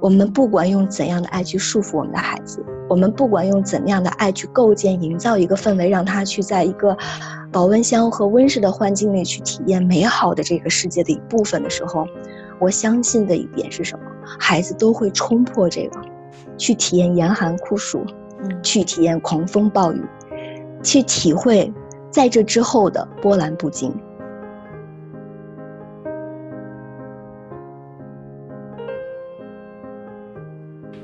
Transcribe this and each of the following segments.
我们不管用怎样的爱去束缚我们的孩子，我们不管用怎样的爱去构建、营造一个氛围，让他去在一个保温箱和温室的环境里去体验美好的这个世界的一部分的时候，我相信的一点是什么？孩子都会冲破这个，去体验严寒酷暑，嗯，去体验狂风暴雨，去体会在这之后的波澜不惊。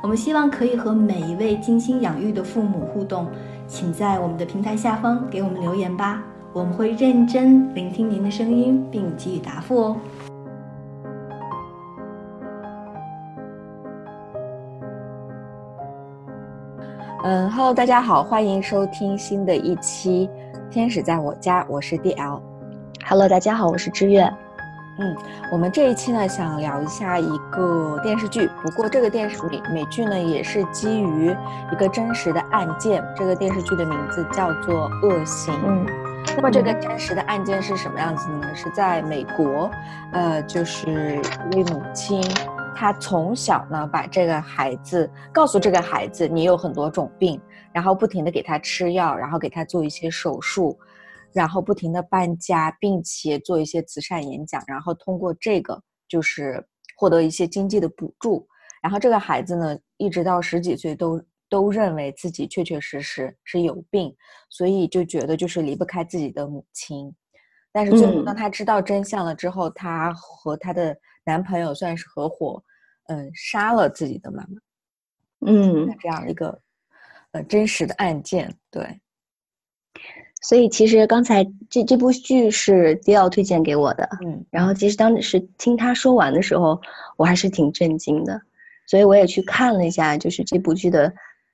我们希望可以和每一位精心养育的父母互动。请在我们的平台下方给我们留言吧，我们会认真聆听您的声音，并给予答复哦。嗯，Hello，大家好，欢迎收听新的一期《天使在我家》，我是 DL。Hello，大家好，我是知月。嗯，我们这一期呢，想聊一下一个电视剧。不过这个电视美美剧呢，也是基于一个真实的案件。这个电视剧的名字叫做《恶行》。嗯，那么这个真实的案件是什么样子呢？是在美国，呃，就是一位母亲，她从小呢把这个孩子告诉这个孩子，你有很多种病，然后不停的给他吃药，然后给他做一些手术。然后不停的搬家，并且做一些慈善演讲，然后通过这个就是获得一些经济的补助。然后这个孩子呢，一直到十几岁都都认为自己确确实实是有病，所以就觉得就是离不开自己的母亲。但是最后当他知道真相了之后，他和他的男朋友算是合伙，嗯，杀了自己的妈妈。嗯，这样一个呃真实的案件，对。所以其实刚才这这部剧是迪奥推荐给我的，嗯，然后其实当时听他说完的时候，我还是挺震惊的，所以我也去看了一下，就是这部剧的，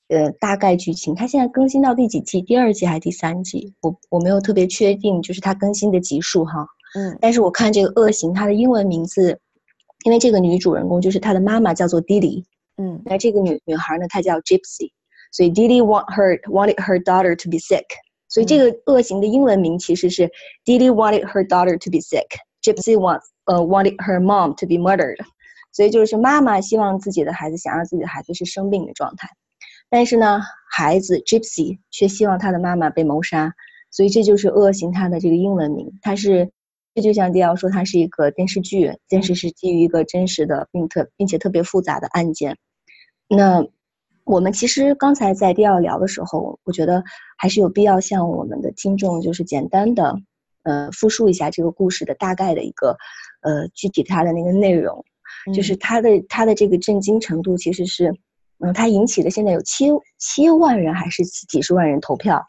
呃，大概剧情。它现在更新到第几季？第二季还是第三季？我我没有特别确定，就是它更新的集数哈，嗯，但是我看这个恶行，它的英文名字，因为这个女主人公就是她的妈妈叫做 Didi，嗯，那这个女女孩呢，她叫 Gypsy，所以 Didi want her wanted her daughter to be sick。所以这个恶行的英文名其实是 Didi wanted her daughter to be sick. Gypsy wants 呃 wanted her mom to be murdered. 所以就是妈妈希望自己的孩子想让自己的孩子是生病的状态，但是呢，孩子 Gypsy 却希望他的妈妈被谋杀。所以这就是恶行他的这个英文名。它是这就像迪奥说，它是一个电视剧，电视是基于一个真实的并特并且特别复杂的案件。那。我们其实刚才在第二聊的时候，我觉得还是有必要向我们的听众就是简单的，呃，复述一下这个故事的大概的一个，呃，具体它的那个内容，就是它的它的这个震惊程度其实是，嗯，它引起的现在有七七万人还是几十万人投票，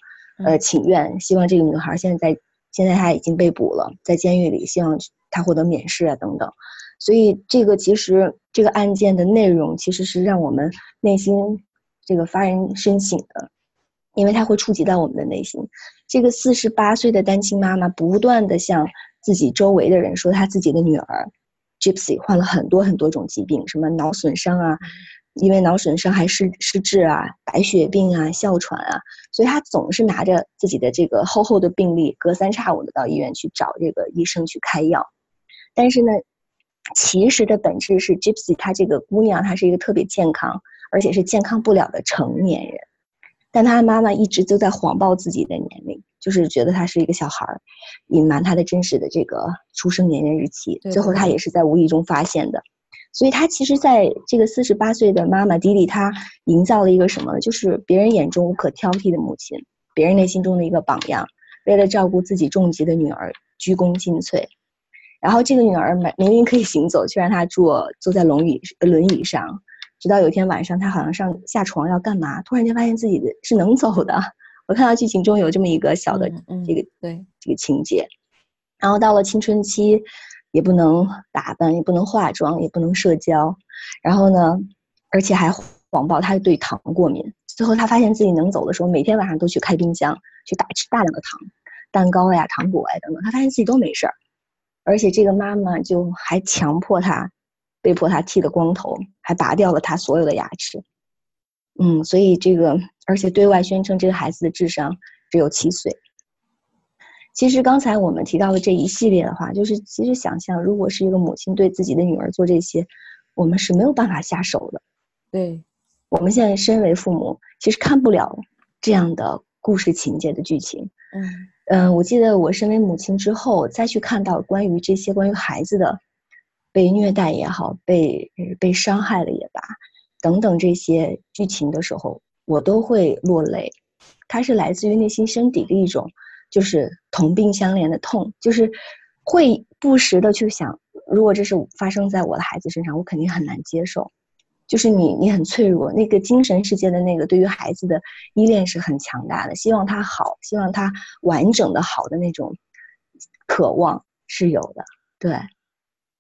呃，请愿希望这个女孩现在在现在她已经被捕了，在监狱里，希望她获得免释啊等等。所以这个其实这个案件的内容其实是让我们内心这个发人深省的，因为它会触及到我们的内心。这个四十八岁的单亲妈妈不断的向自己周围的人说，她自己的女儿 Gypsy 患了很多很多种疾病，什么脑损伤啊，因为脑损伤还失失智啊，白血病啊，哮喘啊，所以她总是拿着自己的这个厚厚的病历，隔三差五的到医院去找这个医生去开药，但是呢。其实的本质是，Gypsy 她这个姑娘，她是一个特别健康，而且是健康不了的成年人。但她的妈妈一直都在谎报自己的年龄，就是觉得她是一个小孩儿，隐瞒她的真实的这个出生年月日期。最后她也是在无意中发现的。所以她其实在这个四十八岁的妈妈迪丽，她营造了一个什么呢？就是别人眼中无可挑剔的母亲，别人内心中的一个榜样。为了照顾自己重疾的女儿，鞠躬尽瘁。然后这个女儿明明明可以行走，却让她坐坐在轮椅轮椅上，直到有一天晚上，她好像上下床要干嘛，突然间发现自己的是能走的。我看到剧情中有这么一个小的这个对这个情节。然后到了青春期，也不能打扮，也不能化妆，也不能社交。然后呢，而且还谎报她对糖过敏，最后她发现自己能走的时候，每天晚上都去开冰箱去大吃大量的糖、蛋糕呀、糖果呀等等。他发现自己都没事儿，而且这个妈妈就还强迫他，被迫他剃了光头，还拔掉了他所有的牙齿。嗯，所以这个，而且对外宣称这个孩子的智商只有七岁。其实刚才我们提到的这一系列的话，就是其实想象，如果是一个母亲对自己的女儿做这些，我们是没有办法下手的。对，我们现在身为父母，其实看不了这样的故事情节的剧情。嗯嗯，我记得我身为母亲之后，再去看到关于这些关于孩子的被虐待也好，被被伤害了也罢，等等这些剧情的时候，我都会落泪。它是来自于内心深底的一种。就是同病相怜的痛，就是会不时的去想，如果这是发生在我的孩子身上，我肯定很难接受。就是你，你很脆弱，那个精神世界的那个对于孩子的依恋是很强大的，希望他好，希望他完整的好的那种渴望是有的。对，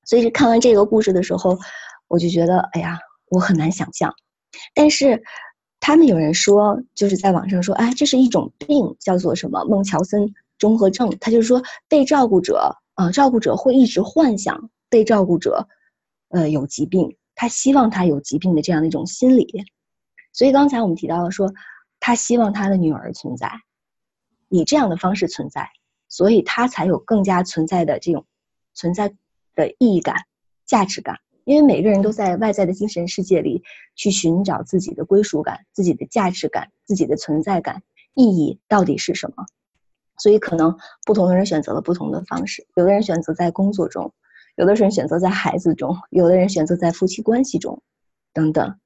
所以看完这个故事的时候，我就觉得，哎呀，我很难想象，但是。他们有人说，就是在网上说，哎，这是一种病，叫做什么孟乔森综合症。他就是说，被照顾者啊，照顾者会一直幻想被照顾者，呃，有疾病，他希望他有疾病的这样的一种心理。所以刚才我们提到了说，他希望他的女儿存在，以这样的方式存在，所以他才有更加存在的这种存在的意义感、价值感。因为每个人都在外在的精神世界里去寻找自己的归属感、自己的价值感、自己的存在感、意义到底是什么，所以可能不同的人选择了不同的方式。有的人选择在工作中，有的人选择在孩子中，有的人选择在夫妻关系中，等等。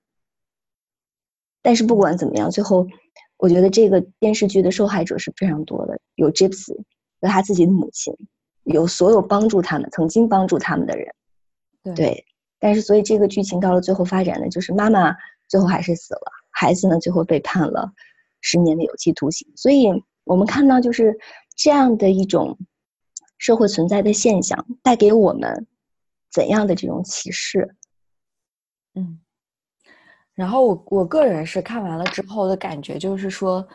但是不管怎么样，最后我觉得这个电视剧的受害者是非常多的，有 Gypsy，有他自己的母亲，有所有帮助他们、曾经帮助他们的人，对。但是，所以这个剧情到了最后发展呢，就是妈妈最后还是死了，孩子呢最后被判了十年的有期徒刑。所以我们看到，就是这样的一种社会存在的现象，带给我们怎样的这种启示？嗯。然后我我个人是看完了之后的感觉，就是说，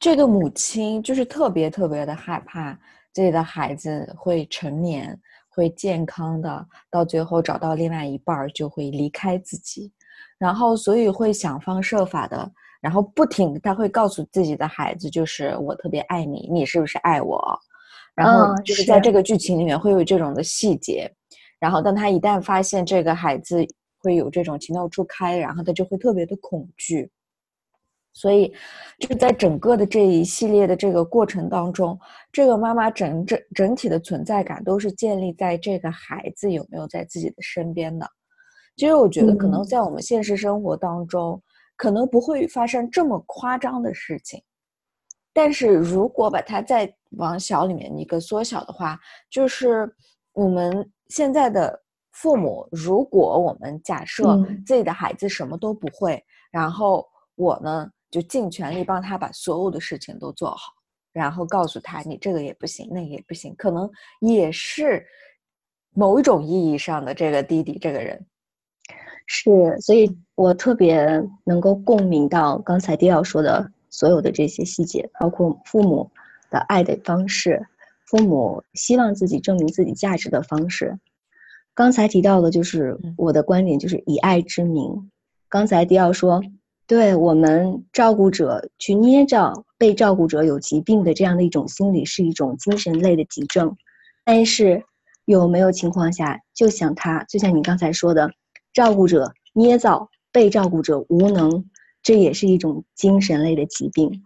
这个母亲就是特别特别的害怕自己的孩子会成年。会健康的，到最后找到另外一半就会离开自己，然后所以会想方设法的，然后不停，他会告诉自己的孩子，就是我特别爱你，你是不是爱我？然后就是在这个剧情里面会有这种的细节，然后当他一旦发现这个孩子会有这种情窦初开，然后他就会特别的恐惧。所以，就在整个的这一系列的这个过程当中，这个妈妈整整整体的存在感都是建立在这个孩子有没有在自己的身边的。其实，我觉得可能在我们现实生活当中，可能不会发生这么夸张的事情。但是如果把它再往小里面一个缩小的话，就是我们现在的父母，如果我们假设自己的孩子什么都不会，然后我呢？就尽全力帮他把所有的事情都做好，然后告诉他你这个也不行，那个也不行，可能也是某一种意义上的这个弟弟这个人。是，所以我特别能够共鸣到刚才迪奥说的所有的这些细节，包括父母的爱的方式，父母希望自己证明自己价值的方式。刚才提到的就是我的观点，就是以爱之名。刚才迪奥说。对我们照顾者去捏造被照顾者有疾病的这样的一种心理，是一种精神类的急症。但是有没有情况下，就像他，就像你刚才说的，照顾者捏造被照顾者无能，这也是一种精神类的疾病。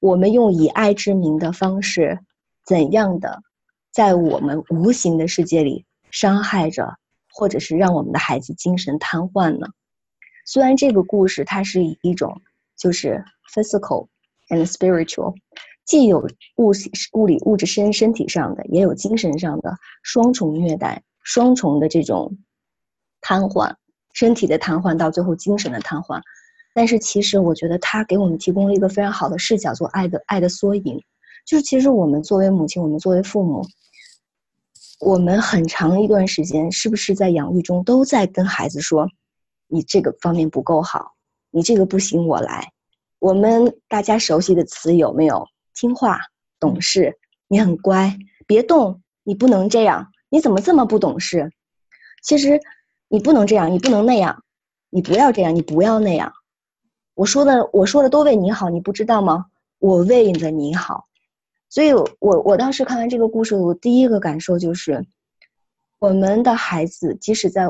我们用以爱之名的方式，怎样的在我们无形的世界里伤害着，或者是让我们的孩子精神瘫痪呢？虽然这个故事它是以一种就是 physical and spiritual，既有物物理物质身身体上的，也有精神上的双重虐待，双重的这种瘫痪，身体的瘫痪到最后精神的瘫痪。但是其实我觉得它给我们提供了一个非常好的视角，做爱的爱的缩影。就是其实我们作为母亲，我们作为父母，我们很长一段时间是不是在养育中都在跟孩子说。你这个方面不够好，你这个不行，我来。我们大家熟悉的词有没有？听话、懂事，你很乖，别动，你不能这样，你怎么这么不懂事？其实你不能这样，你不能那样，你不要这样，你不要那样。我说的，我说的都为你好，你不知道吗？我为了你好。所以，我我当时看完这个故事，我第一个感受就是，我们的孩子即使在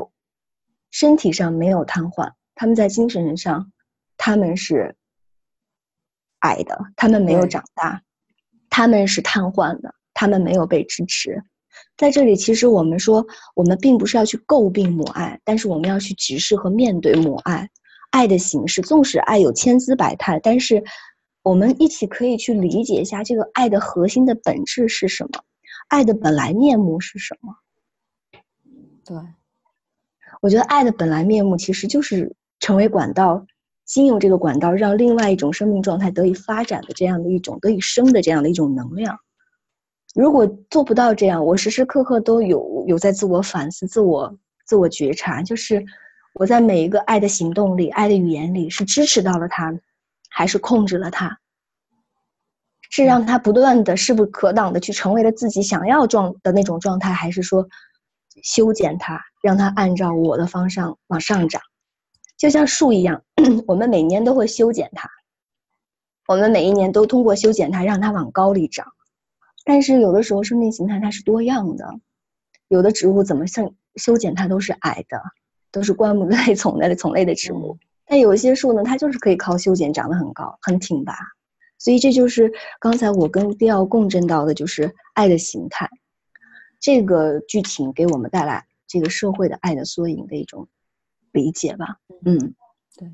身体上没有瘫痪，他们在精神上，他们是矮的，他们没有长大，他们是瘫痪的，他们没有被支持。在这里，其实我们说，我们并不是要去诟病母爱，但是我们要去直视和面对母爱。爱的形式，纵使爱有千姿百态，但是。我们一起可以去理解一下这个爱的核心的本质是什么，爱的本来面目是什么？对，我觉得爱的本来面目其实就是成为管道，经由这个管道让另外一种生命状态得以发展的这样的一种得以生的这样的一种能量。如果做不到这样，我时时刻刻都有有在自我反思、自我自我觉察，就是我在每一个爱的行动里、爱的语言里是支持到了他。还是控制了他，是让他不断的势不可挡的去成为了自己想要状的那种状态，还是说修剪他，让他按照我的方向往上涨，就像树一样，我们每年都会修剪它，我们每一年都通过修剪它让它往高里长。但是有的时候生命形态它是多样的，有的植物怎么像修剪它都是矮的，都是灌木类丛类的丛类的植物。但有一些树呢，它就是可以靠修剪长得很高、很挺拔，所以这就是刚才我跟迪奥共振到的，就是爱的形态。这个剧情给我们带来这个社会的爱的缩影的一种理解吧。嗯，对。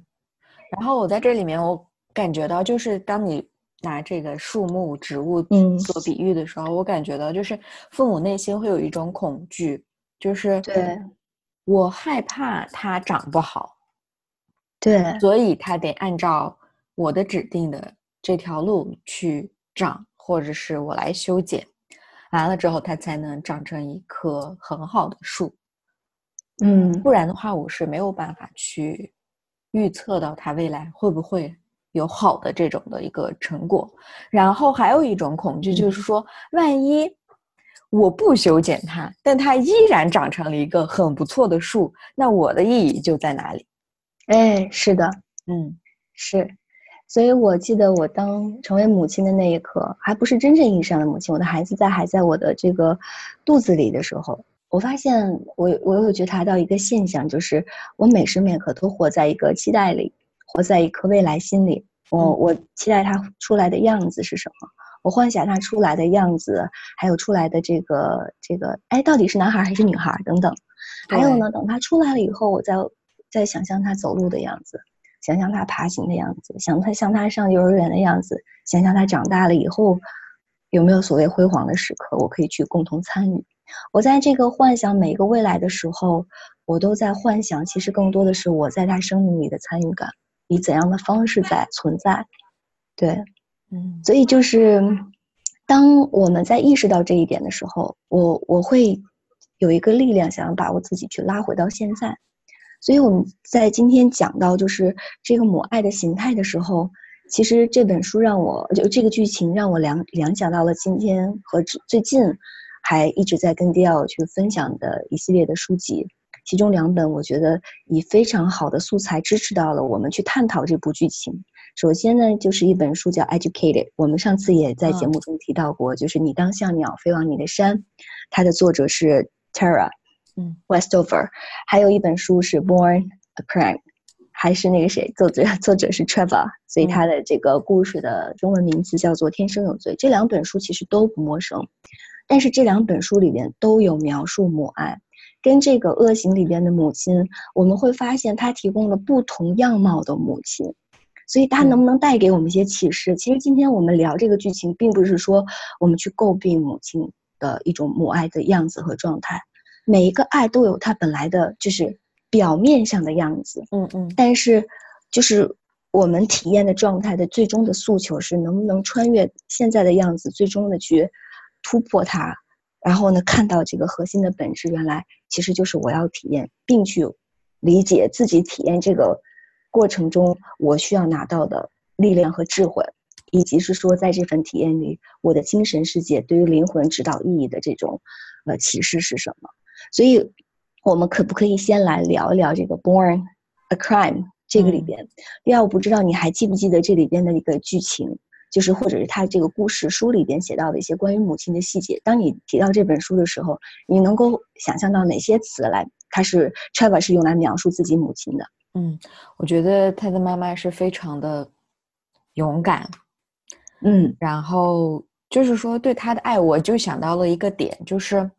然后我在这里面，我感觉到，就是当你拿这个树木、植物做比喻的时候，我感觉到，就是父母内心会有一种恐惧，就是对我害怕它长不好。对，所以它得按照我的指定的这条路去长，或者是我来修剪，完了之后，它才能长成一棵很好的树。嗯，不然的话，我是没有办法去预测到它未来会不会有好的这种的一个成果。然后还有一种恐惧，就是说，万一我不修剪它，但它依然长成了一个很不错的树，那我的意义就在哪里？哎，是的，嗯，是，所以我记得我当成为母亲的那一刻，还不是真正意义上的母亲，我的孩子在还在我的这个肚子里的时候，我发现我我有觉察到一个现象，就是我每时每刻都活在一个期待里，活在一颗未来心里。我我期待他出来的样子是什么？我幻想他出来的样子，还有出来的这个这个，哎，到底是男孩还是女孩等等。还有呢，等他出来了以后，我再。再想象他走路的样子，想象他爬行的样子，想他像他上幼儿园的样子，想象他长大了以后有没有所谓辉煌的时刻，我可以去共同参与。我在这个幻想每一个未来的时候，我都在幻想，其实更多的是我在他生命里的参与感，以怎样的方式在存在。对，嗯，所以就是当我们在意识到这一点的时候，我我会有一个力量，想要把我自己去拉回到现在。所以我们在今天讲到就是这个母爱的形态的时候，其实这本书让我就这个剧情让我联联想到了今天和最近还一直在跟迪奥去分享的一系列的书籍，其中两本我觉得以非常好的素材支持到了我们去探讨这部剧情。首先呢，就是一本书叫《Educated》，我们上次也在节目中提到过，就是你当像鸟飞往你的山，它的作者是 Tara。嗯，Westover，还有一本书是《Born a Crime》，还是那个谁作者？作者是 Trevor，所以他的这个故事的中文名字叫做《天生有罪》。这两本书其实都不陌生，但是这两本书里面都有描述母爱，跟这个《恶行》里边的母亲，我们会发现她提供了不同样貌的母亲，所以它能不能带给我们一些启示？其实今天我们聊这个剧情，并不是说我们去诟病母亲的一种母爱的样子和状态。每一个爱都有它本来的，就是表面上的样子，嗯嗯，但是，就是我们体验的状态的最终的诉求是能不能穿越现在的样子，最终的去突破它，然后呢，看到这个核心的本质，原来其实就是我要体验，并去理解自己体验这个过程中我需要拿到的力量和智慧，以及是说在这份体验里，我的精神世界对于灵魂指导意义的这种呃启示是什么？所以，我们可不可以先来聊一聊这个《Born a Crime》这个里边？第二，我不知道你还记不记得这里边的一个剧情，就是或者是他这个故事书里边写到的一些关于母亲的细节。当你提到这本书的时候，你能够想象到哪些词来？他是 Trevor 是用来描述自己母亲的。嗯，我觉得他的妈妈是非常的勇敢。嗯，然后就是说对他的爱，我就想到了一个点，就是。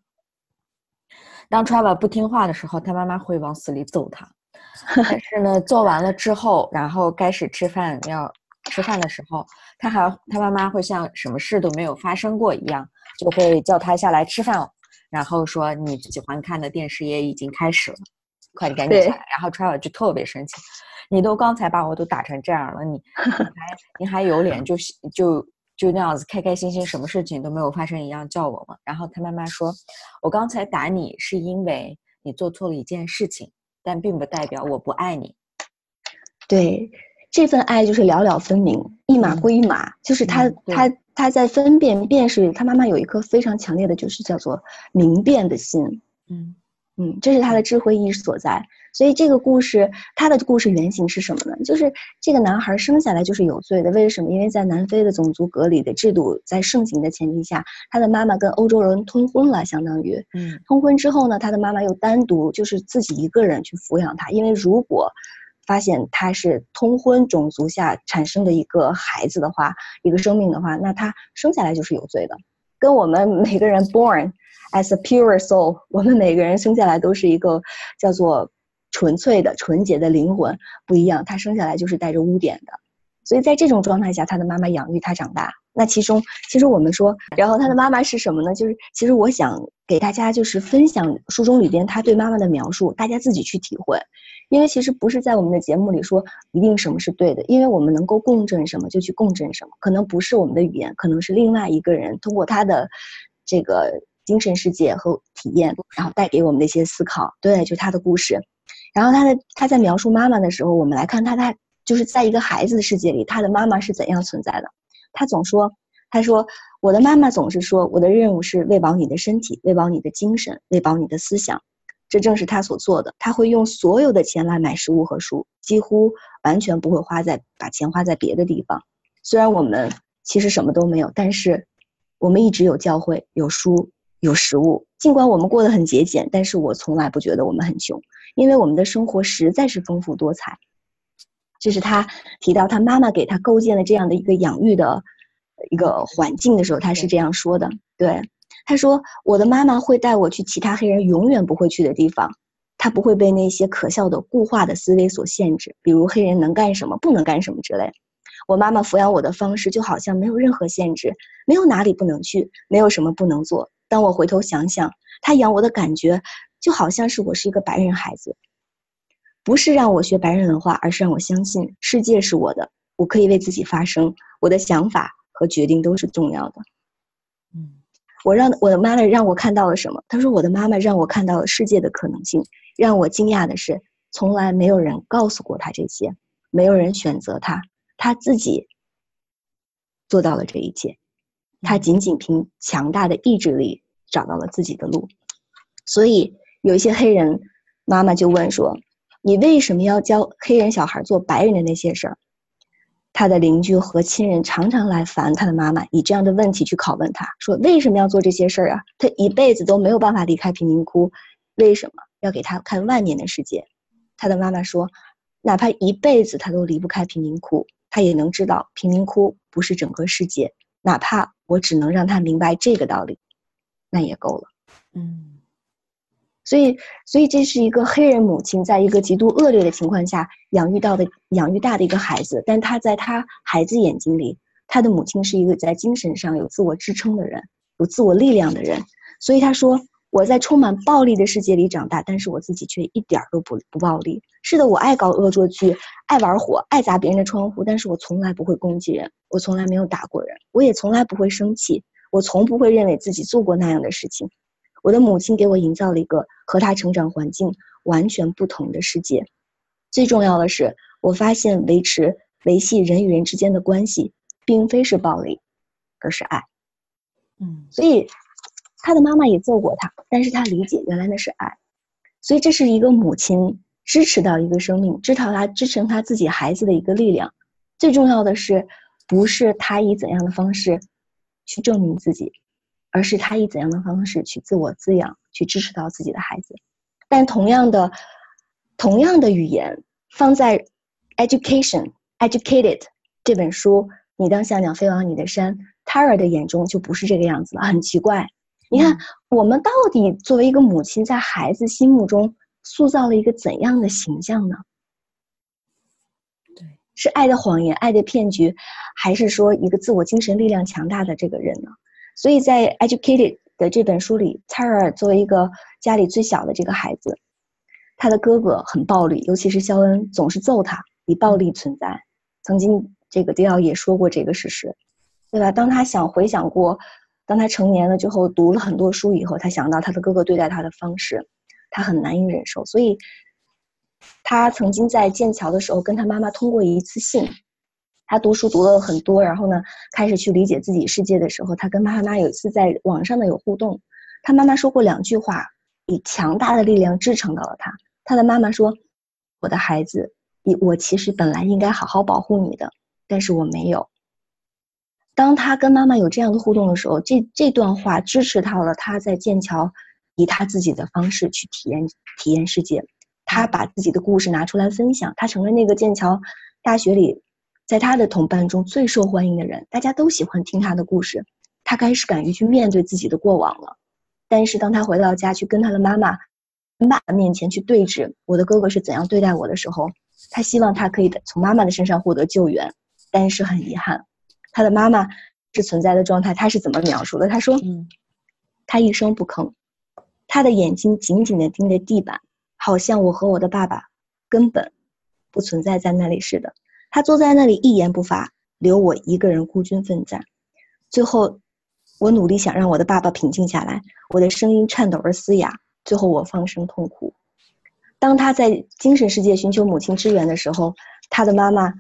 当 Trevor 不听话的时候，他妈妈会往死里揍他。但是呢，做完了之后，然后开始吃饭要吃饭的时候，他还他妈妈会像什么事都没有发生过一样，就会叫他下来吃饭，然后说你喜欢看的电视也已经开始了，快点赶紧起来。然后 Trevor 就特别生气，你都刚才把我都打成这样了，你 你还你还有脸就就。就那样子开开心心，什么事情都没有发生一样叫我嘛。然后他妈妈说：“我刚才打你是因为你做错了一件事情，但并不代表我不爱你。”对，这份爱就是了了分明，一码归一码。就是他他他在分辨辨识，他妈妈有一颗非常强烈的就是叫做明辨的心。嗯。嗯，这是他的智慧意识所在。所以这个故事，他的故事原型是什么呢？就是这个男孩生下来就是有罪的。为什么？因为在南非的种族隔离的制度在盛行的前提下，他的妈妈跟欧洲人通婚了，相当于，嗯，通婚之后呢，他的妈妈又单独就是自己一个人去抚养他。因为如果发现他是通婚种族下产生的一个孩子的话，一个生命的话，那他生下来就是有罪的，跟我们每个人 born。As a pure soul，我们每个人生下来都是一个叫做纯粹的、纯洁的灵魂，不一样。他生下来就是带着污点的，所以在这种状态下，他的妈妈养育他长大。那其中，其实我们说，然后他的妈妈是什么呢？就是其实我想给大家就是分享书中里边他对妈妈的描述，大家自己去体会。因为其实不是在我们的节目里说一定什么是对的，因为我们能够共振什么就去共振什么，可能不是我们的语言，可能是另外一个人通过他的这个。精神世界和体验，然后带给我们的一些思考，对，就他的故事。然后他的他在描述妈妈的时候，我们来看他，他就是在一个孩子的世界里，他的妈妈是怎样存在的。他总说，他说我的妈妈总是说，我的任务是喂饱你的身体，喂饱你的精神，喂饱你的思想。这正是他所做的。他会用所有的钱来买食物和书，几乎完全不会花在把钱花在别的地方。虽然我们其实什么都没有，但是我们一直有教会，有书。有食物，尽管我们过得很节俭，但是我从来不觉得我们很穷，因为我们的生活实在是丰富多彩。这是他提到他妈妈给他构建了这样的一个养育的一个环境的时候，他是这样说的。对，他说：“我的妈妈会带我去其他黑人永远不会去的地方，他不会被那些可笑的固化的思维所限制，比如黑人能干什么，不能干什么之类。我妈妈抚养我的方式就好像没有任何限制，没有哪里不能去，没有什么不能做。”当我回头想想，他养我的感觉，就好像是我是一个白人孩子，不是让我学白人文化，而是让我相信世界是我的，我可以为自己发声，我的想法和决定都是重要的。嗯，我让我的妈妈让我看到了什么？她说我的妈妈让我看到了世界的可能性。让我惊讶的是，从来没有人告诉过他这些，没有人选择他，他自己做到了这一切。他仅仅凭强大的意志力找到了自己的路，所以有一些黑人妈妈就问说：“你为什么要教黑人小孩做白人的那些事儿？”他的邻居和亲人常常来烦他的妈妈，以这样的问题去拷问他说：“为什么要做这些事儿啊？他一辈子都没有办法离开贫民窟，为什么要给他看万年的世界？”他的妈妈说：“哪怕一辈子他都离不开贫民窟，他也能知道贫民窟不是整个世界。”哪怕我只能让他明白这个道理，那也够了。嗯，所以，所以这是一个黑人母亲在一个极度恶劣的情况下养育到的、养育大的一个孩子，但他在他孩子眼睛里，他的母亲是一个在精神上有自我支撑的人，有自我力量的人。所以他说。我在充满暴力的世界里长大，但是我自己却一点儿都不不暴力。是的，我爱搞恶作剧，爱玩火，爱砸别人的窗户，但是我从来不会攻击人，我从来没有打过人，我也从来不会生气，我从不会认为自己做过那样的事情。我的母亲给我营造了一个和她成长环境完全不同的世界。最重要的是，我发现维持维系人与人之间的关系，并非是暴力，而是爱。嗯，所以他的妈妈也揍过他，但是他理解原来那是爱。所以这是一个母亲支持到一个生命，支持他支撑他自己孩子的一个力量。最重要的是，不是他以怎样的方式去证明自己，而是他以怎样的方式去自我滋养，去支持到自己的孩子。但同样的，同样的语言放在《Education Educated》这本书，你当小鸟飞往你的山，Tara 的眼中就不是这个样子了，很奇怪。你看，我们到底作为一个母亲，在孩子心目中塑造了一个怎样的形象呢？是爱的谎言、爱的骗局，还是说一个自我精神力量强大的这个人呢？所以在《Educated》的这本书里，蔡尔作为一个家里最小的这个孩子，他的哥哥很暴力，尤其是肖恩总是揍他，以暴力存在。曾经这个迪奥也说过这个事实，对吧？当他想回想过，当他成年了之后，读了很多书以后，他想到他的哥哥对待他的方式，他很难以忍受，所以。他曾经在剑桥的时候跟他妈妈通过一次信，他读书读了很多，然后呢开始去理解自己世界的时候，他跟妈妈有一次在网上的有互动，他妈妈说过两句话，以强大的力量支撑到了他。他的妈妈说：“我的孩子，你我其实本来应该好好保护你的，但是我没有。”当他跟妈妈有这样的互动的时候，这这段话支持到了他在剑桥以他自己的方式去体验体验世界。他把自己的故事拿出来分享，他成了那个剑桥大学里，在他的同伴中最受欢迎的人，大家都喜欢听他的故事。他开始敢于去面对自己的过往了。但是当他回到家去跟他的妈妈、爸爸面前去对峙，我的哥哥是怎样对待我的时候，他希望他可以从妈妈的身上获得救援，但是很遗憾，他的妈妈是存在的状态。他是怎么描述的？他说：“他一声不吭，他的眼睛紧紧地盯着地板。”好像我和我的爸爸根本不存在在那里似的。他坐在那里一言不发，留我一个人孤军奋战。最后，我努力想让我的爸爸平静下来，我的声音颤抖而嘶哑。最后，我放声痛哭。当他在精神世界寻求母亲支援的时候，他的妈妈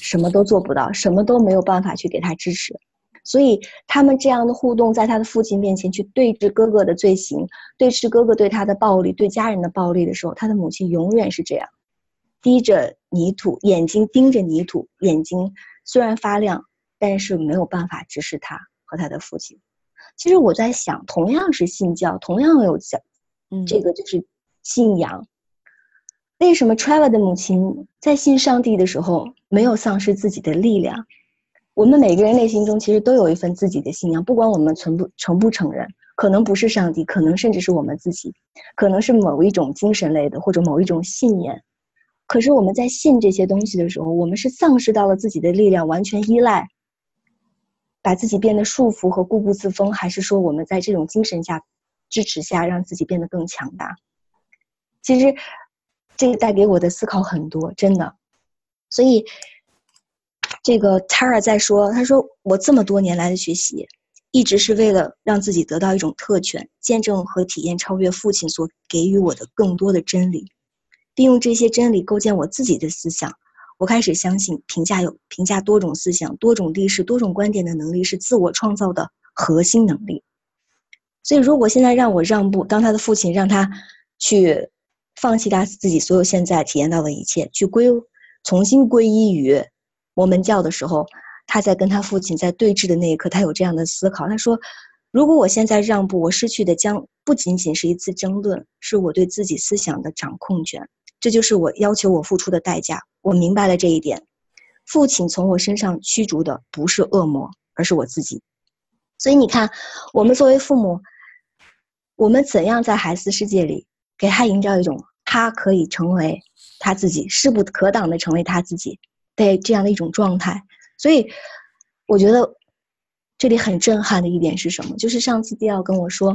什么都做不到，什么都没有办法去给他支持。所以，他们这样的互动，在他的父亲面前去对峙哥哥的罪行，对峙哥哥对他的暴力，对家人的暴力的时候，他的母亲永远是这样，滴着泥土，眼睛盯着泥土，眼睛虽然发亮，但是没有办法直视他和他的父亲。其实我在想，同样是信教，同样有讲，这个就是信仰，为什么 Trevor 的母亲在信上帝的时候没有丧失自己的力量？我们每个人内心中其实都有一份自己的信仰，不管我们承不承不承认，可能不是上帝，可能甚至是我们自己，可能是某一种精神类的或者某一种信念。可是我们在信这些东西的时候，我们是丧失到了自己的力量，完全依赖，把自己变得束缚和固步自封，还是说我们在这种精神下支持下让自己变得更强大？其实，这带给我的思考很多，真的，所以。这个 Tara 在说，他说我这么多年来的学习，一直是为了让自己得到一种特权，见证和体验超越父亲所给予我的更多的真理，并用这些真理构建我自己的思想。我开始相信，评价有评价多种思想、多种历史、多种观点的能力是自我创造的核心能力。所以，如果现在让我让步，当他的父亲让他去放弃他自己所有现在体验到的一切，去归重新归依于。摩门教的时候，他在跟他父亲在对峙的那一刻，他有这样的思考。他说：“如果我现在让步，我失去的将不仅仅是一次争论，是我对自己思想的掌控权。这就是我要求我付出的代价。我明白了这一点。父亲从我身上驱逐的不是恶魔，而是我自己。所以你看，我们作为父母，我们怎样在孩子世界里给他营造一种他可以成为他自己，势不可挡的成为他自己。”对这样的一种状态，所以我觉得这里很震撼的一点是什么？就是上次迪奥跟我说，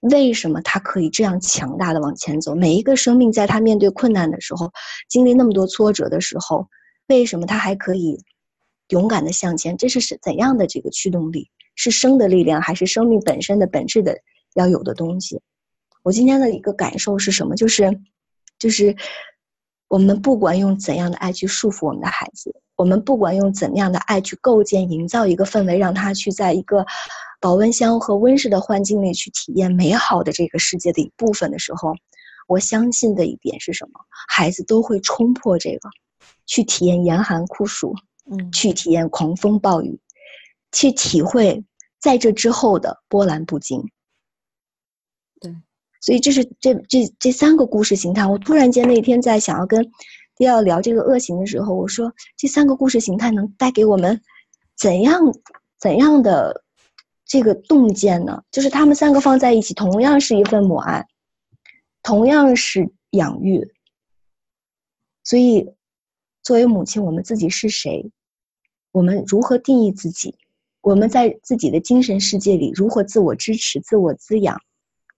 为什么他可以这样强大的往前走？每一个生命在他面对困难的时候，经历那么多挫折的时候，为什么他还可以勇敢的向前？这是是怎样的这个驱动力？是生的力量，还是生命本身的本质的要有的东西？我今天的一个感受是什么？就是，就是。我们不管用怎样的爱去束缚我们的孩子，我们不管用怎样的爱去构建、营造一个氛围，让他去在一个保温箱和温室的环境里去体验美好的这个世界的一部分的时候，我相信的一点是什么？孩子都会冲破这个，去体验严寒酷暑，嗯，去体验狂风暴雨，去体会在这之后的波澜不惊。所以这是这这这三个故事形态。我突然间那天在想要跟迪奥聊这个恶行的时候，我说这三个故事形态能带给我们怎样怎样的这个洞见呢？就是他们三个放在一起，同样是一份母爱，同样是养育。所以，作为母亲，我们自己是谁？我们如何定义自己？我们在自己的精神世界里如何自我支持、自我滋养？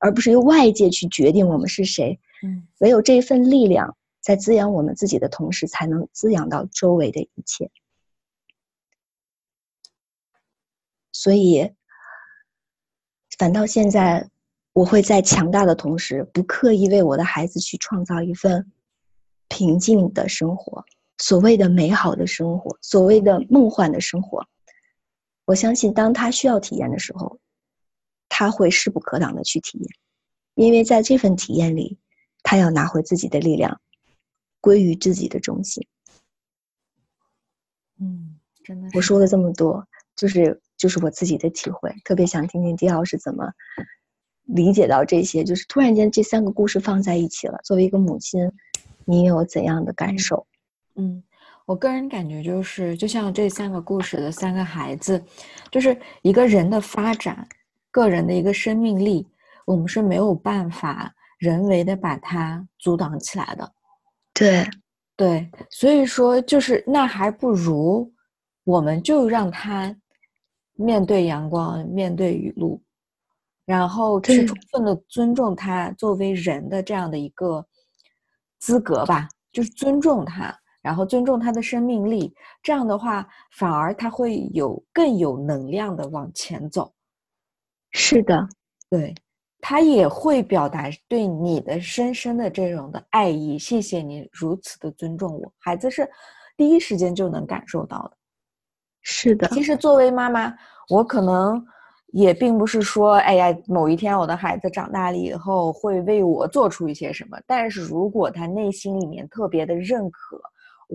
而不是由外界去决定我们是谁。嗯，唯有这份力量在滋养我们自己的同时，才能滋养到周围的一切。所以，反倒现在，我会在强大的同时，不刻意为我的孩子去创造一份平静的生活，所谓的美好的生活，所谓的梦幻的生活。我相信，当他需要体验的时候。他会势不可挡的去体验，因为在这份体验里，他要拿回自己的力量，归于自己的中心。嗯，真的。我说了这么多，就是就是我自己的体会，特别想听听迪奥是怎么理解到这些。就是突然间这三个故事放在一起了，作为一个母亲，你有怎样的感受？嗯，我个人感觉就是，就像这三个故事的三个孩子，就是一个人的发展。个人的一个生命力，我们是没有办法人为的把它阻挡起来的。对，对，所以说就是那还不如我们就让他面对阳光，面对雨露，然后去充分的尊重他作为人的这样的一个资格吧，就是尊重他，然后尊重他的生命力。这样的话，反而他会有更有能量的往前走。是的，对，他也会表达对你的深深的这种的爱意。谢谢你如此的尊重我，孩子是第一时间就能感受到的。是的，其实作为妈妈，我可能也并不是说，哎呀，某一天我的孩子长大了以后会为我做出一些什么。但是如果他内心里面特别的认可，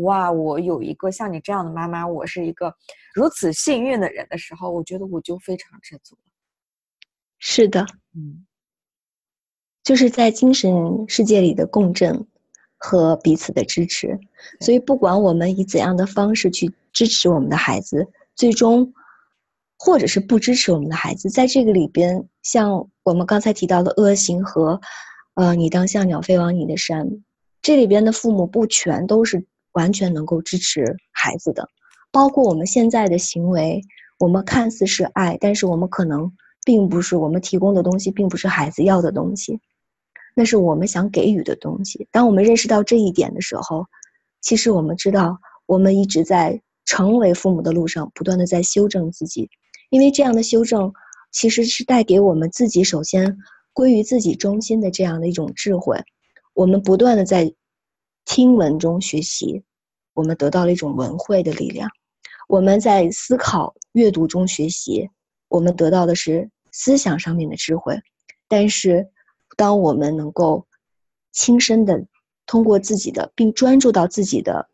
哇，我有一个像你这样的妈妈，我是一个如此幸运的人的时候，我觉得我就非常知足。是的，嗯，就是在精神世界里的共振和彼此的支持，所以不管我们以怎样的方式去支持我们的孩子，最终，或者是不支持我们的孩子，在这个里边，像我们刚才提到的恶行和，呃，你当像鸟飞往你的山，这里边的父母不全都是完全能够支持孩子的，包括我们现在的行为，我们看似是爱，但是我们可能。并不是我们提供的东西，并不是孩子要的东西，那是我们想给予的东西。当我们认识到这一点的时候，其实我们知道，我们一直在成为父母的路上，不断的在修正自己。因为这样的修正，其实是带给我们自己首先归于自己中心的这样的一种智慧。我们不断的在听闻中学习，我们得到了一种文慧的力量；我们在思考、阅读中学习，我们得到的是。思想上面的智慧，但是，当我们能够亲身的通过自己的，并专注到自己的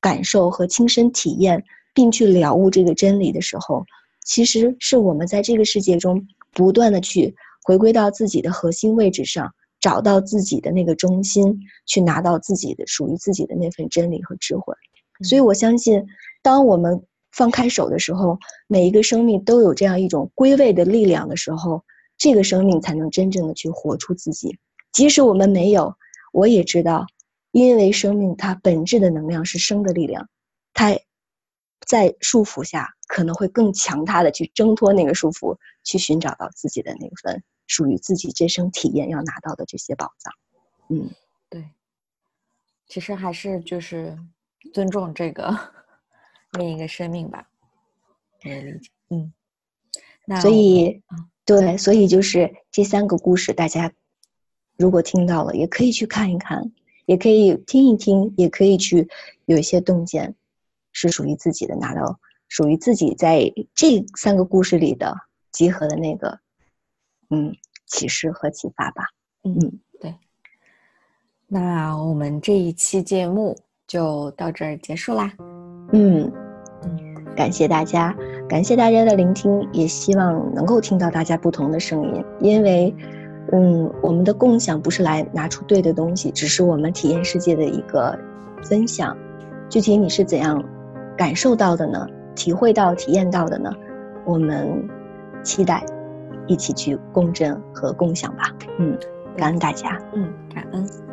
感受和亲身体验，并去了悟这个真理的时候，其实是我们在这个世界中不断的去回归到自己的核心位置上，找到自己的那个中心，去拿到自己的属于自己的那份真理和智慧。所以我相信，当我们。放开手的时候，每一个生命都有这样一种归位的力量的时候，这个生命才能真正的去活出自己。即使我们没有，我也知道，因为生命它本质的能量是生的力量，它在束缚下可能会更强大的去挣脱那个束缚，去寻找到自己的那份属于自己这生体验要拿到的这些宝藏。嗯，对，其实还是就是尊重这个。另一个生命吧，我理解。嗯，那所以，对，所以就是这三个故事，大家如果听到了，也可以去看一看，也可以听一听，也可以去有一些洞见，是属于自己的，拿到属于自己在这三个故事里的集合的那个，嗯，启示和启发吧。嗯，对。那我们这一期节目就到这儿结束啦。嗯嗯，感谢大家，感谢大家的聆听，也希望能够听到大家不同的声音，因为。嗯，我们的共享不是来拿出对的东西，只是我们体验世界的一个分享。具体你是怎样感受到的呢？体会到、体验到的呢？我们期待一起去共振和共享吧。嗯，感恩大家。嗯，感恩。